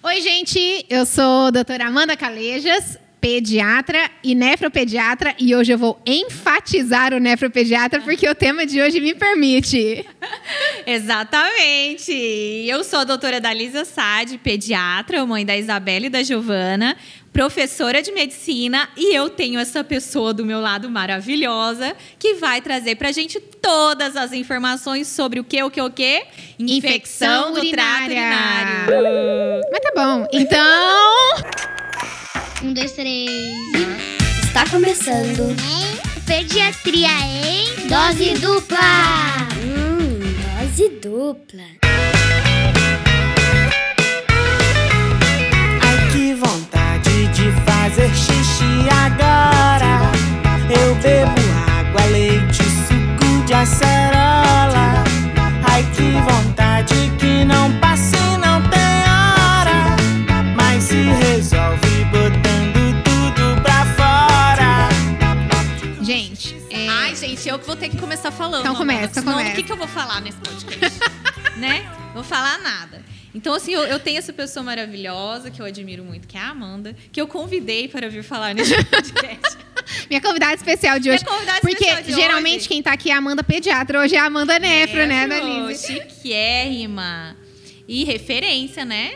Oi, gente, eu sou a doutora Amanda Calejas, pediatra e nefropediatra, e hoje eu vou enfatizar o nefropediatra porque o tema de hoje me permite. Exatamente! Eu sou a doutora Dalisa Sade, pediatra, mãe da Isabela e da Giovana, professora de medicina, e eu tenho essa pessoa do meu lado maravilhosa que vai trazer pra gente todas as informações sobre o que, o que, o que? Infecção do trato urinário. Mas tá bom. Então, Um, dois, três. Está começando Pediatria em dose dupla. Hum, dose dupla. Fazer xixi agora. Eu bebo água, leite, suco de acerola. Ai que vontade que não passa e não tem hora. Mas se resolve botando tudo pra fora. gente, é, Ai, gente, eu que vou ter que começar falando. Então começa, senão começa. O que, que eu vou falar nesse podcast? né? Vou falar nada. Então, assim, eu, eu tenho essa pessoa maravilhosa que eu admiro muito, que é a Amanda, que eu convidei para vir falar nesse podcast. minha convidada especial de Minha hoje. convidada porque especial de geralmente hoje. quem tá aqui é a Amanda Pediatra, hoje é a Amanda Nefro, né, Nefro, Annalise? Chiquérrima. E referência, né?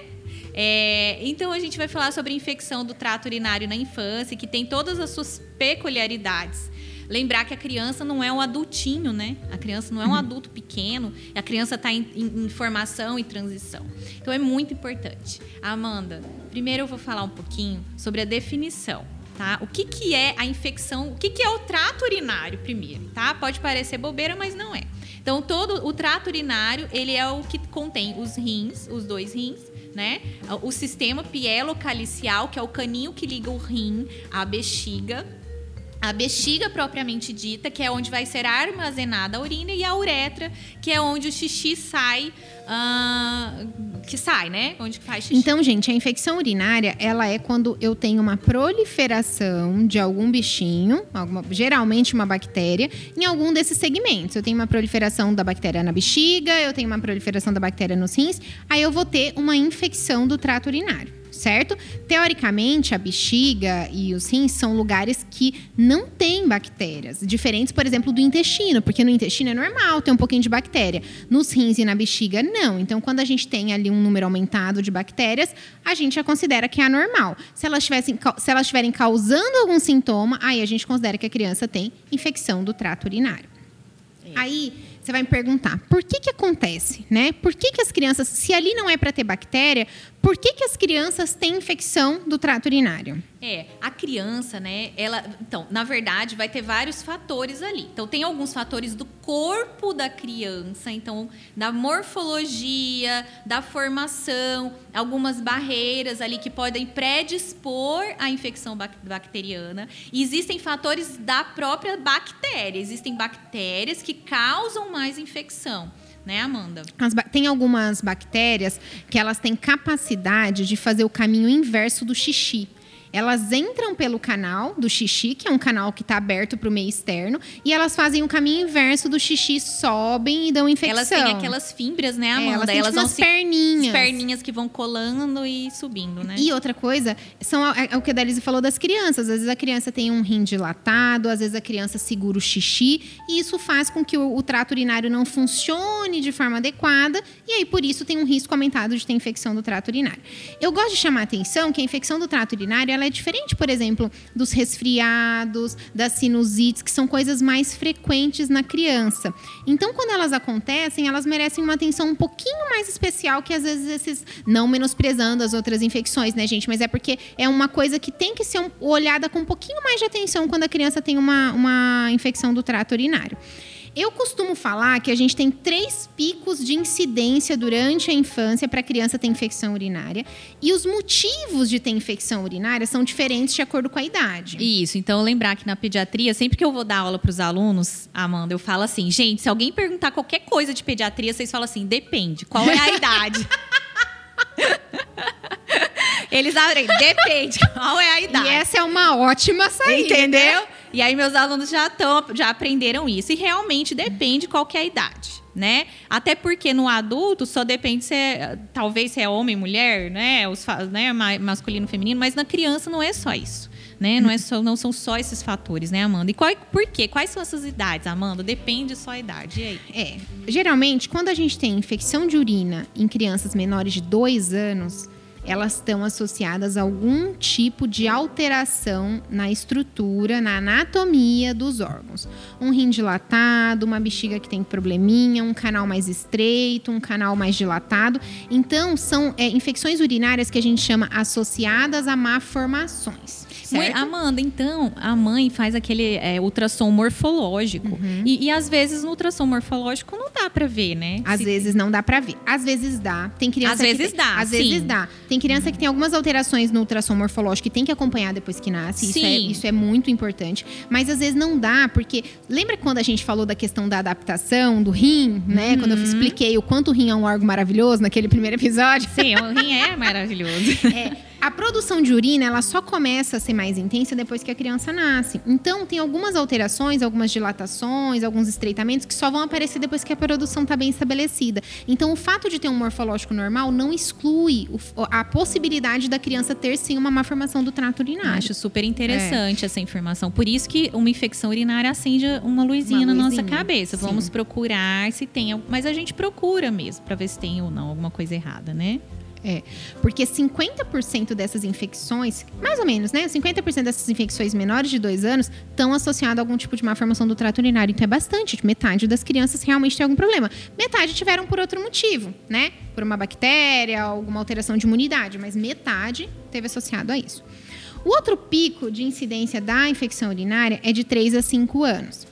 É, então a gente vai falar sobre infecção do trato urinário na infância, que tem todas as suas peculiaridades. Lembrar que a criança não é um adultinho, né? A criança não é um adulto pequeno, a criança está em, em- em formação e transição. Então é muito importante. Amanda, primeiro eu vou falar um pouquinho sobre a definição. Tá? O que, que é a infecção? O que, que é o trato urinário primeiro? Tá? Pode parecer bobeira, mas não é. Então, todo o trato urinário, ele é o que contém os rins, os dois rins, né? O sistema pielocalicial, que é o caninho que liga o rim à bexiga. A bexiga propriamente dita, que é onde vai ser armazenada a urina, e a uretra, que é onde o xixi sai, ah, que sai, né? Onde faz xixi. Então, gente, a infecção urinária, ela é quando eu tenho uma proliferação de algum bichinho, alguma- geralmente uma bactéria, em algum desses segmentos. Eu tenho uma proliferação da bactéria na bexiga, eu tenho uma proliferação da bactéria nos rins, aí eu vou ter uma infecção do trato urinário. Certo? Teoricamente, a bexiga e os rins são lugares que não têm bactérias. Diferentes, por exemplo, do intestino, porque no intestino é normal ter um pouquinho de bactéria. Nos rins e na bexiga, não. Então, quando a gente tem ali um número aumentado de bactérias, a gente já considera que é anormal. Se elas, tivessem, se elas estiverem causando algum sintoma, aí a gente considera que a criança tem infecção do trato urinário. Aí você vai me perguntar, por que que acontece, né? Por que que as crianças, se ali não é para ter bactéria, por que que as crianças têm infecção do trato urinário? É, a criança, né? Ela, então, na verdade, vai ter vários fatores ali. Então, tem alguns fatores do corpo da criança, então, da morfologia, da formação, algumas barreiras ali que podem predispor à infecção bac- bacteriana. E existem fatores da própria bactéria. Existem bactérias que causam mais infecção, né, Amanda? As tem algumas bactérias que elas têm capacidade de fazer o caminho inverso do xixi. Elas entram pelo canal do xixi, que é um canal que está aberto para o meio externo, e elas fazem o caminho inverso do xixi, sobem e dão infecção. Elas têm aquelas fibras, né, É, Amanda? elas têm tipo vão umas se perninhas. As perninhas que vão colando e subindo, né? E outra coisa, são a- é o que a Dalise falou das crianças. Às vezes a criança tem um rim dilatado, às vezes a criança segura o xixi, e isso faz com que o, o trato urinário não funcione de forma adequada, e aí por isso tem um risco aumentado de ter infecção do trato urinário. Eu gosto de chamar a atenção que a infecção do trato urinário ela é diferente, por exemplo, dos resfriados, das sinusites, que são coisas mais frequentes na criança. Então, quando elas acontecem, elas merecem uma atenção um pouquinho mais especial que às vezes esses. Não menosprezando as outras infecções, né, gente? Mas é porque é uma coisa que tem que ser olhada com um pouquinho mais de atenção quando a criança tem uma, uma infecção do trato urinário. Eu costumo falar que a gente tem três picos de incidência durante a infância para a criança ter infecção urinária. E os motivos de ter infecção urinária são diferentes de acordo com a idade. Isso, então lembrar que na pediatria, sempre que eu vou dar aula para os alunos, Amanda, eu falo assim, gente, se alguém perguntar qualquer coisa de pediatria, vocês falam assim, depende, qual é a idade? Eles abrem, depende, qual é a idade? E essa é uma ótima saída. Entendeu? E aí meus alunos já estão, já aprenderam isso. E realmente depende qual que é a idade. né? Até porque no adulto só depende se é, talvez se é homem, mulher, né? Os, né? ma- Masculino, feminino, mas na criança não é só isso. Né? Não, é só, não são só esses fatores, né, Amanda? E qual, por quê? Quais são essas idades, Amanda? Depende só a idade. É, geralmente, quando a gente tem infecção de urina em crianças menores de 2 anos, elas estão associadas a algum tipo de alteração na estrutura, na anatomia dos órgãos. Um rim dilatado, uma bexiga que tem probleminha, um canal mais estreito, um canal mais dilatado. Então, são é, infecções urinárias que a gente chama associadas a malformações. Certo? Amanda, então, a mãe faz aquele é, ultrassom morfológico. Uhum. E, e às vezes no ultrassom morfológico não dá pra ver, né? Às Se- vezes não dá pra ver. Às vezes dá. Tem criança Às que vezes tem- dá, Às sim. vezes dá. Tem criança que tem algumas alterações no ultrassom morfológico que tem que acompanhar depois que nasce. Isso é, isso é muito importante. Mas às vezes não dá, porque lembra quando a gente falou da questão da adaptação do rim, né? Quando eu Uhum. expliquei o quanto o rim é um órgão maravilhoso naquele primeiro episódio. Sim, o rim é maravilhoso. É, a produção de urina, ela só começa a ser mais intensa depois que a criança nasce. Então, tem algumas alterações, algumas dilatações, alguns estreitamentos que só vão aparecer depois que a produção está bem estabelecida. Então, o fato de ter um morfológico normal não exclui a possibilidade da criança ter sim uma má formação do trato urinário. Acho super interessante essa informação. Por isso que uma infecção urinária acende uma luzinha Uma na nossa cabeça. sim. Vamos procurar se tem. Mas a gente procura mesmo pra ver se tem ou não alguma coisa errada, né? Porque 50% dessas infecções, mais ou menos, né? 50% dessas infecções menores de 2 anos estão associadas a algum tipo de má formação do trato urinário. Então é bastante. Metade das crianças realmente tem algum problema. Metade tiveram por outro motivo, né? Por uma bactéria, alguma alteração de imunidade. Mas metade teve associado a isso. O outro pico de incidência da infecção urinária é de 3 a 5 anos.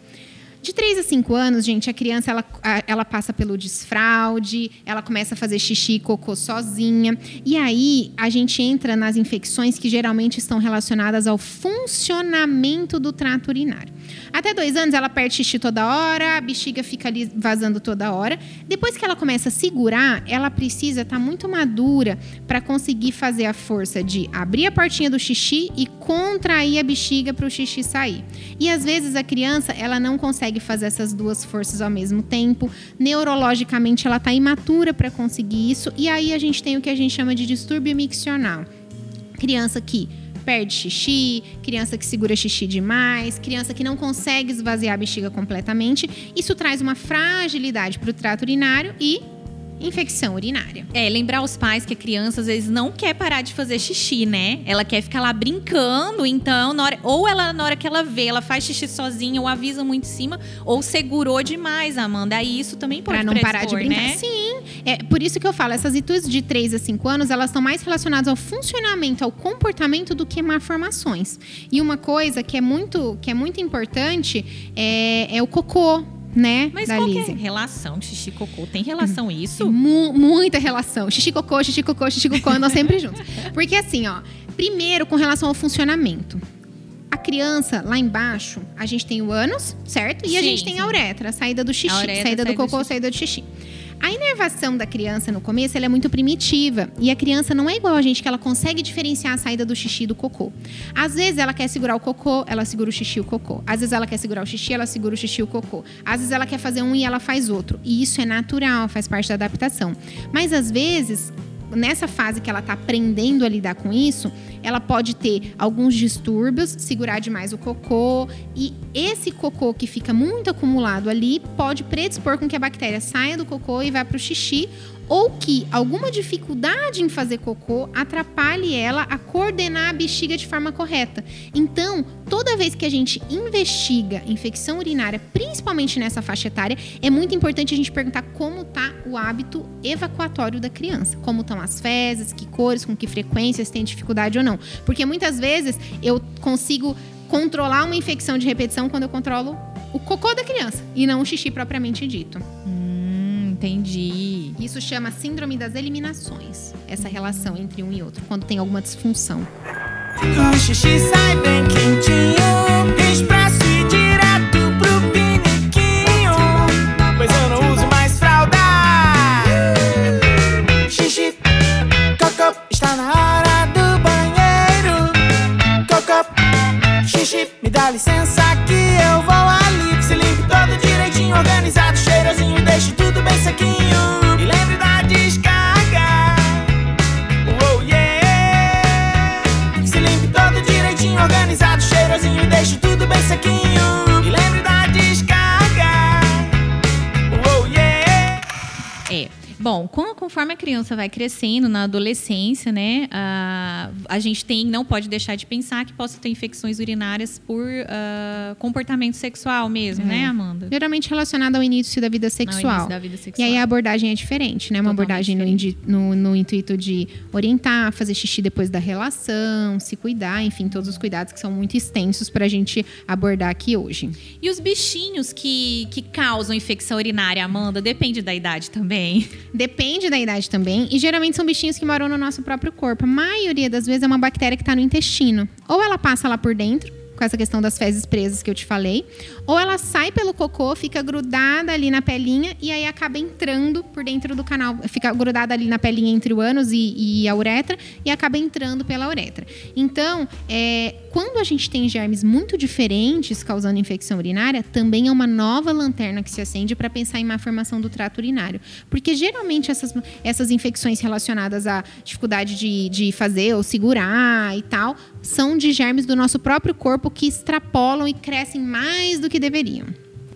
De 3 a 5 anos, gente, a criança ela, ela passa pelo desfraude, ela começa a fazer xixi e cocô sozinha. E aí a gente entra nas infecções que geralmente estão relacionadas ao funcionamento do trato urinário. Até dois anos ela perde xixi toda hora, a bexiga fica ali vazando toda hora. Depois que ela começa a segurar, ela precisa estar muito madura para conseguir fazer a força de abrir a portinha do xixi e contrair a bexiga para o xixi sair. E às vezes a criança ela não consegue fazer essas duas forças ao mesmo tempo. Neurologicamente ela está imatura para conseguir isso. E aí a gente tem o que a gente chama de distúrbio miccional. Criança que perde xixi, criança que segura xixi demais, criança que não consegue esvaziar a bexiga completamente. Isso traz uma fragilidade para o trato urinário e infecção urinária. É, lembrar os pais que a criança às vezes não quer parar de fazer xixi, né? Ela quer ficar lá brincando, então, na hora- ou ela, na hora que ela vê, ela faz xixi sozinha, ou avisa muito em cima, ou segurou demais, Amanda. Aí isso também pode Para não parar de brincar. né? Sim, é por isso que eu falo, essas atitudes de 3 a 5 anos, elas estão mais relacionadas ao funcionamento, ao comportamento do que malformações. E uma coisa que é muito, que é muito importante é, é o cocô, né, Mas da qual que Lizzie. é xixi cocô? Tem relação isso? Mu- muita relação. Xixi cocô, xixi cocô, xixi cocô andam sempre juntos. Porque assim, ó, primeiro com relação ao funcionamento. A criança, lá embaixo, a gente tem o ânus, certo? E a Sim, gente tem sim. a uretra, a saída do xixi, A uretra, saída do saída do cocô, xixi. saída do xixi. A inervação da criança no começo é muito primitiva. E a criança não é igual a gente, que ela consegue diferenciar a saída do xixi do cocô. Às vezes ela quer segurar o cocô, ela segura o xixi e o cocô. Às vezes ela quer segurar o xixi, ela segura o xixi e o cocô. Às vezes ela quer fazer um e ela faz outro. E isso é natural, faz parte da adaptação. Mas às vezes, nessa fase que ela tá aprendendo a lidar com isso, ela pode ter alguns distúrbios, segurar demais o cocô. E esse cocô que fica muito acumulado ali pode predispor com que a bactéria saia do cocô e vá para o xixi. Ou que alguma dificuldade em fazer cocô atrapalhe ela a coordenar a bexiga de forma correta. Então, toda vez que a gente investiga infecção urinária, principalmente nessa faixa etária, é muito importante a gente perguntar como tá o hábito evacuatório da criança. Como estão as fezes, que cores, com que frequência, se tem dificuldade ou não. Porque muitas vezes eu consigo controlar uma infecção de repetição quando eu controlo o cocô da criança e não o xixi propriamente dito. Hum, entendi. Isso chama síndrome das eliminações, essa relação entre um e outro, quando tem alguma disfunção. O xixi sai bem quentinho, expresso e direto pro piniquinho. Pois eu não uso mais fralda. Xixi, cocô, está na hora do banheiro. Cocô, xixi, me dá licença que eu vou ali. Se limpe todo direitinho, organizado, cheirosinho, deixo tudo bem sequinho. Tudo bem Bom, conforme a criança vai crescendo na adolescência, né, a, a gente tem, não pode deixar de pensar que possa ter infecções urinárias por ah, comportamento sexual mesmo, É. né, Amanda? Geralmente relacionado ao início da vida sexual. início da vida E sexual. aí a abordagem é diferente, né? Uma Totalmente abordagem no, no- no intuito de orientar, fazer xixi depois da relação, se cuidar, enfim, todos os cuidados que são muito extensos para a gente abordar aqui hoje. E os bichinhos que, que causam infecção urinária, Amanda, depende da idade também. Depende da idade também, e geralmente são bichinhos que moram no nosso próprio corpo. A maioria das vezes é uma bactéria que está no intestino. Ou ela passa lá por dentro, com essa questão das fezes presas que eu te falei, ou ela sai pelo cocô, fica grudada ali na pelinha e aí acaba entrando por dentro do canal, fica grudada ali na pelinha entre o ânus e, e a uretra e acaba entrando pela uretra. Então, é, quando a gente tem germes muito diferentes causando infecção urinária, também é uma nova lanterna que se acende para pensar em má formação do trato urinário. Porque geralmente essas, essas infecções relacionadas à dificuldade de, de fazer ou segurar e tal, são de germes do nosso próprio corpo que extrapolam e crescem mais do que deveriam.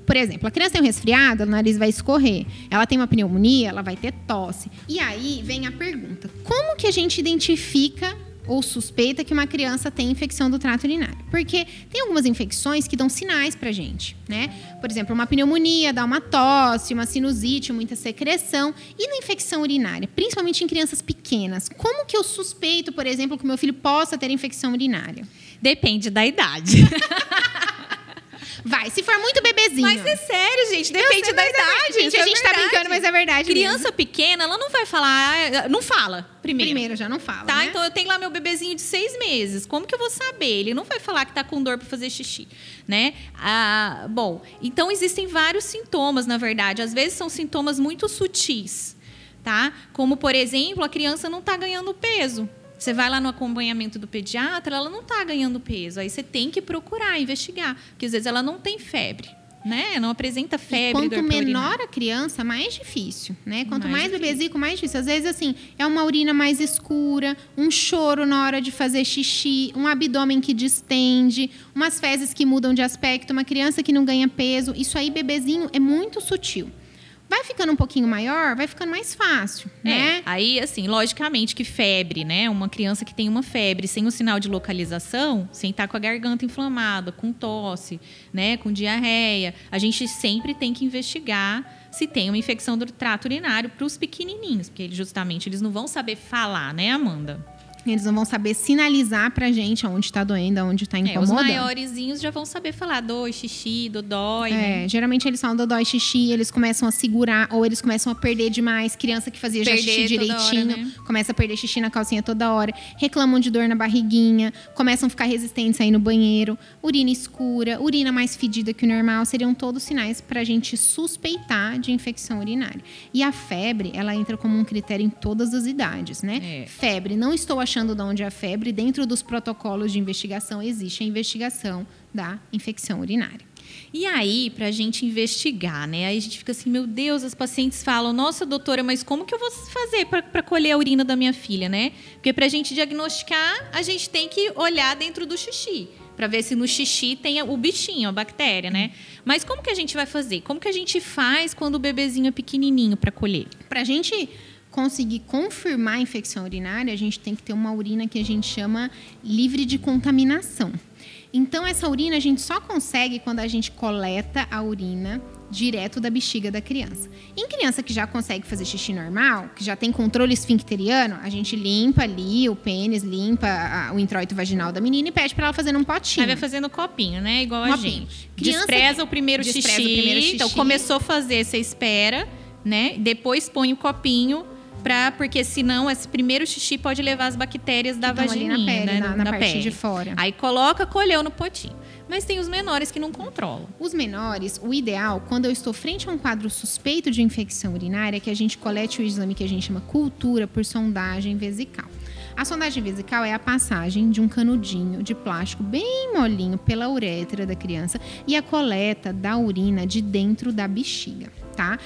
Por exemplo, a criança tem um resfriado, o nariz vai escorrer. Ela tem uma pneumonia, ela vai ter tosse. E aí vem a pergunta: como que a gente identifica ou suspeita que uma criança tem infecção do trato urinário? Porque tem algumas infecções que dão sinais pra gente, né? Por exemplo, uma pneumonia dá uma tosse, uma sinusite, muita secreção. E na infecção urinária, principalmente em crianças pequenas, como que eu suspeito, por exemplo, que o meu filho possa ter infecção urinária? Depende da idade. Vai, se for muito bebezinho. Mas é sério, gente, depende sei, da é idade. verdade, gente, isso a é gente tá verdade. brincando, mas é verdade Criança pequena, ela não vai falar. ah, Não fala primeiro. Primeiro já não fala, Tá, né? então eu tenho lá meu bebezinho de seis meses. Como que eu vou saber? Ele não vai falar que tá com dor para fazer xixi, né? Ah, bom, então existem vários sintomas, na verdade. Às vezes são sintomas muito sutis, tá? Como, por exemplo, a criança não tá ganhando peso. Você vai lá no acompanhamento do pediatra, ela não tá ganhando peso. Aí você tem que procurar, investigar. Porque às vezes ela não tem febre, né? Não apresenta E febre. quanto para urinar. menor a criança, mais difícil, né? Quanto Mais mais, bebezico, mais difícil. Às vezes, assim, é uma urina mais escura, um choro na hora de fazer xixi, um abdômen que distende, umas fezes que mudam de aspecto, uma criança que não ganha peso. Isso aí, bebezinho, é muito sutil. Vai ficando um pouquinho maior, vai ficando mais fácil, É, né? aí, assim, logicamente que febre, né? Uma criança que tem uma febre sem o sinal de localização, sem estar com a garganta inflamada, com tosse, né? Com diarreia, a gente sempre tem que investigar se tem uma infecção do trato urinário para os pequenininhos, porque justamente eles não vão saber falar, né, Amanda? Eles não vão saber sinalizar pra gente aonde tá doendo, aonde tá É, os incomodando. maiorzinhos já vão saber falar dor, xixi, dodói, né? É, geralmente eles falam dodói xixi, eles começam a segurar ou eles começam a perder demais. Criança que fazia já Perder xixi toda hora, direitinho, né? começa a perder xixi na calcinha toda hora, reclamam de dor na barriguinha, começam a ficar resistentes aí no banheiro, urina escura, urina mais fedida que o normal, seriam todos sinais pra gente suspeitar de infecção urinária. E a febre, ela entra como um critério em todas as idades, né? É. Febre, não estou achando de onde é a febre, dentro dos protocolos de investigação existe a investigação da infecção urinária. E aí, pra gente investigar, né? Aí a gente fica assim, meu Deus, as pacientes falam, nossa, doutora, mas como que eu vou fazer pra colher a urina da minha filha, né? Porque pra gente diagnosticar, a gente tem que olhar dentro do xixi. Pra ver se no xixi tem o bichinho, a bactéria, né? Mas como que a gente vai fazer? Como que a gente faz quando o bebezinho é pequenininho pra colher? Para a gente conseguir confirmar a infecção urinária, a gente tem que ter uma urina que a gente chama livre de contaminação. Então, essa urina a gente só consegue quando a gente coleta a urina direto da bexiga da criança. Em criança que já consegue fazer xixi normal, que já tem controle esfincteriano, a gente limpa ali o pênis, limpa a- o introito vaginal da menina e pede para ela fazer num potinho. Aí vai fazendo copinho, né? Igual a Copinho. gente. Criança despreza que- o primeiro despreza xixi. o primeiro xixi. Então, começou a fazer, você espera, né? Depois põe o copinho. Pra, porque senão esse primeiro xixi pode levar as bactérias da vagininha, na pele, né? na- na parte de fora. Aí coloca, colheu no potinho. Mas tem os menores que não controlam. Os menores, o ideal, quando eu estou frente a um quadro suspeito de infecção urinária, é que a gente colete o exame que a gente chama cultura por sondagem vesical. A sondagem vesical é a passagem de um canudinho de plástico bem molinho pela uretra da criança e a coleta da urina de dentro da bexiga, tá?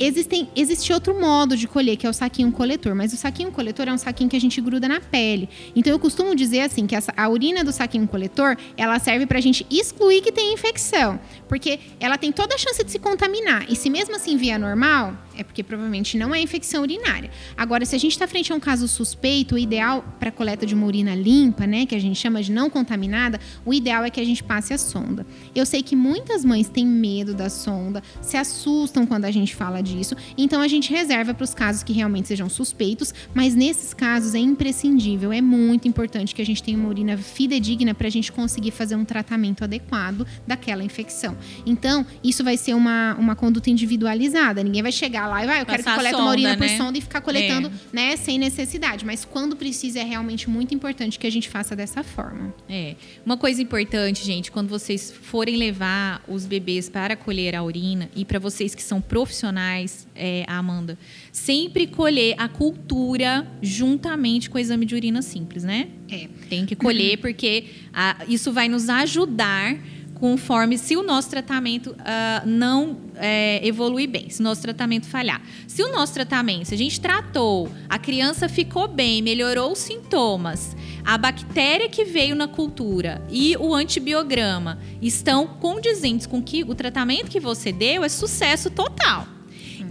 Existem, existe outro modo de colher, que é o saquinho coletor. Mas o saquinho coletor é um saquinho que a gente gruda na pele. Então eu costumo dizer assim, que essa- a urina do saquinho coletor, ela serve pra gente excluir que tem infecção. Porque ela tem toda a chance de se contaminar. E se mesmo assim vier normal, é porque provavelmente não é infecção urinária. Agora, se a gente está frente a um caso suspeito, o ideal para coleta de uma urina limpa, né, que a gente chama de não contaminada, o ideal é que a gente passe a sonda. Eu sei que muitas mães têm medo da sonda, se assustam quando a gente fala disso, então a gente reserva para os casos que realmente sejam suspeitos, mas nesses casos é imprescindível, é muito importante que a gente tenha uma urina fidedigna para a gente conseguir fazer um tratamento adequado daquela infecção. Então, isso vai ser uma, uma conduta individualizada. Ninguém vai chegar lá e vai, eu quero que a coleta uma urina sonda, por né? sonda e ficar coletando, né, sem necessidade. Mas quando precisa, é realmente muito importante que a gente faça dessa forma. É. Uma coisa importante, gente, quando vocês forem levar os bebês para colher a urina, e para vocês que são profissionais, é, Amanda, sempre colher a cultura juntamente com o exame de urina simples, né? É. Tem que colher, porque ah, isso vai nos ajudar conforme se o nosso tratamento ah, não é, evoluir bem, se o nosso tratamento falhar. Se o nosso tratamento, se a gente tratou, a criança ficou bem, melhorou os sintomas, a bactéria que veio na cultura e o antibiograma estão condizentes com que o tratamento que você deu é sucesso total.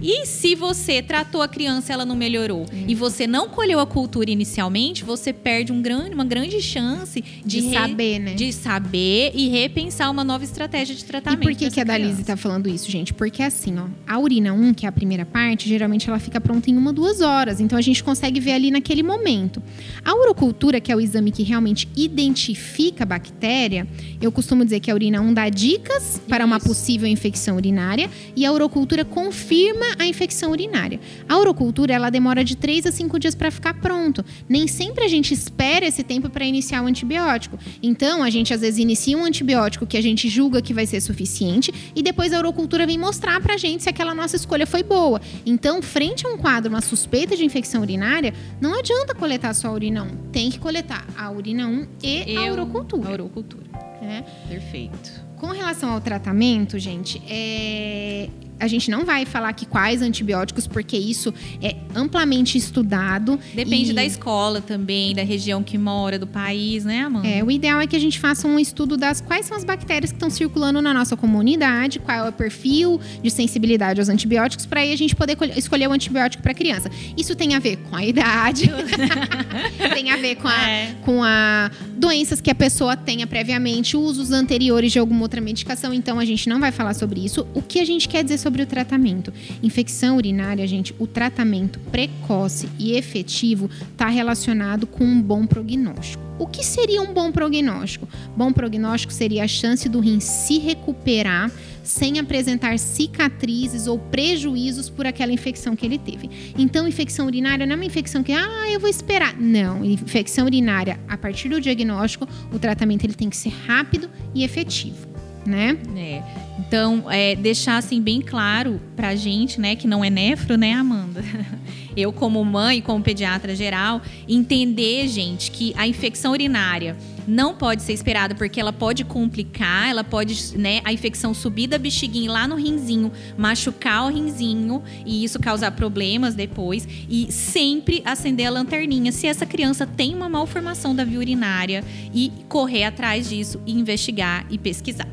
E se você tratou a criança e ela não melhorou e você não colheu a cultura inicialmente, você perde um grande, uma grande chance de, De re- saber, né? de saber e repensar uma nova estratégia de E tratamento. por que, que a Dalise tá falando isso, gente? Porque assim, ó, a urina 1, que é a primeira parte, geralmente ela fica pronta em uma, duas horas. Então a gente consegue ver ali naquele momento. A urocultura, que é o exame que realmente identifica a bactéria, eu costumo dizer que a urina 1 dá dicas para uma possível infecção urinária e a urocultura confirma a infecção urinária. A urocultura, ela demora de 3 a 5 dias para ficar pronto. Nem sempre a gente espera esse tempo para iniciar o antibiótico. Então, a gente às vezes inicia um antibiótico que a gente julga que vai ser suficiente e depois a urocultura vem mostrar pra gente se aquela nossa escolha foi boa. Então, frente a um quadro, uma suspeita de infecção urinária, não adianta coletar só a urina 1. Tem que coletar a urina 1 e a Eu- urocultura. A urocultura. né? Perfeito. Com relação ao tratamento, gente, é, a gente não vai falar aqui quais antibióticos, porque isso é amplamente estudado. Depende E- da escola também, da região que mora, do país, né, Amanda? É, o ideal é que a gente faça um estudo das quais são as bactérias que estão circulando na nossa comunidade, qual é o perfil de sensibilidade aos antibióticos, para aí a gente poder col- escolher o antibiótico para criança. Isso tem a ver com a idade, tem a ver com a, É. com a doenças que a pessoa tenha previamente, usos anteriores de alguma outra medicação. Então a gente não vai falar sobre isso. O que a gente quer dizer sobre o tratamento? Infecção urinária, gente, o tratamento precoce e efetivo está relacionado com um bom prognóstico. O que seria um bom prognóstico? Bom prognóstico seria a chance do rim se recuperar sem apresentar cicatrizes ou prejuízos por aquela infecção que ele teve. Então, infecção urinária não é uma infecção que, ah, eu vou esperar. Não, infecção urinária, a partir do diagnóstico, o tratamento ele tem que ser rápido e efetivo, né? É. Então, é, deixar assim bem claro pra gente, né, que não é nefro, né, Amanda? Eu, como mãe, como pediatra geral, entender, gente, que a infecção urinária não pode ser esperada porque ela pode complicar, ela pode, né, a infecção subir da bexiguinha lá no rinzinho, machucar o rinzinho e isso causar problemas depois. E sempre acender a lanterninha se essa criança tem uma malformação da via urinária e correr atrás disso e investigar e pesquisar.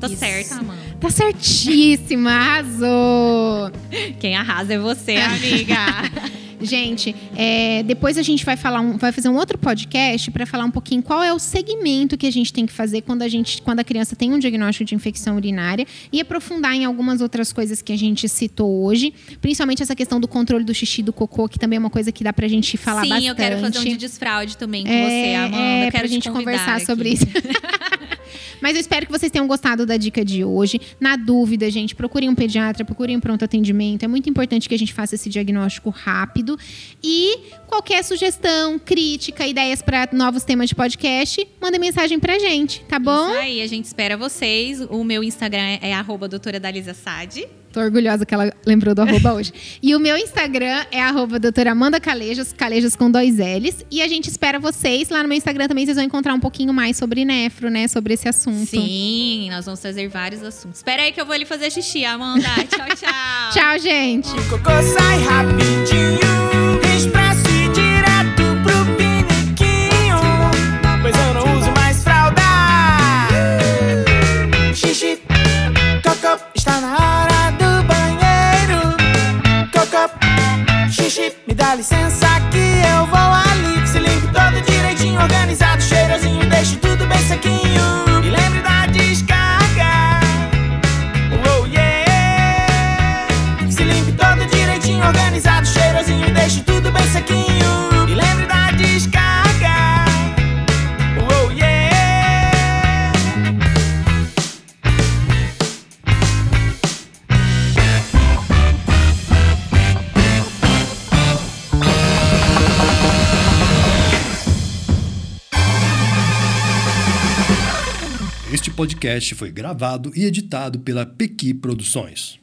Tá Isso. certo, Amanda? Tá certíssima, arrasou! Quem arrasa é você, amiga. Gente, é, depois a gente vai falar um- vai fazer um outro podcast para falar um pouquinho qual é o segmento que a gente tem que fazer quando a gente, quando a criança tem um diagnóstico de infecção urinária e aprofundar em algumas outras coisas que a gente citou hoje, principalmente essa questão do controle do xixi do cocô, que também é uma coisa que dá pra gente falar Sim, bastante. eu quero fazer um de desfraude também com É, você, Amanda. é, eu quero pra te gente conversar aqui. sobre isso. Mas eu espero que vocês tenham gostado da dica de hoje. Na dúvida, gente, procurem um pediatra, procurem um pronto atendimento. É muito importante que a gente faça esse diagnóstico rápido. E qualquer sugestão, crítica, ideias para novos temas de podcast, manda mensagem pra gente, tá bom? Isso aí, a gente espera vocês. O meu Instagram é doutora Dalisa Sade. Tô orgulhosa que ela lembrou do arroba hoje. E o meu Instagram é arroba doutora Amanda Calejas, Calejas com dois L's. E a gente espera vocês. Lá no meu Instagram também vocês vão encontrar um pouquinho mais sobre nefro, né? Sobre esse assunto. Sim, nós vamos trazer vários assuntos. Espera aí que eu vou ali fazer xixi, Amanda. tchau, tchau. Tchau, gente. O cocô sai rapidinho, expresso e direto pro piniquinho. Pois eu não uso mais fralda. Xixi, cocô, está na xixi, me dá licença podcast foi gravado e editado pela Pequi Produções.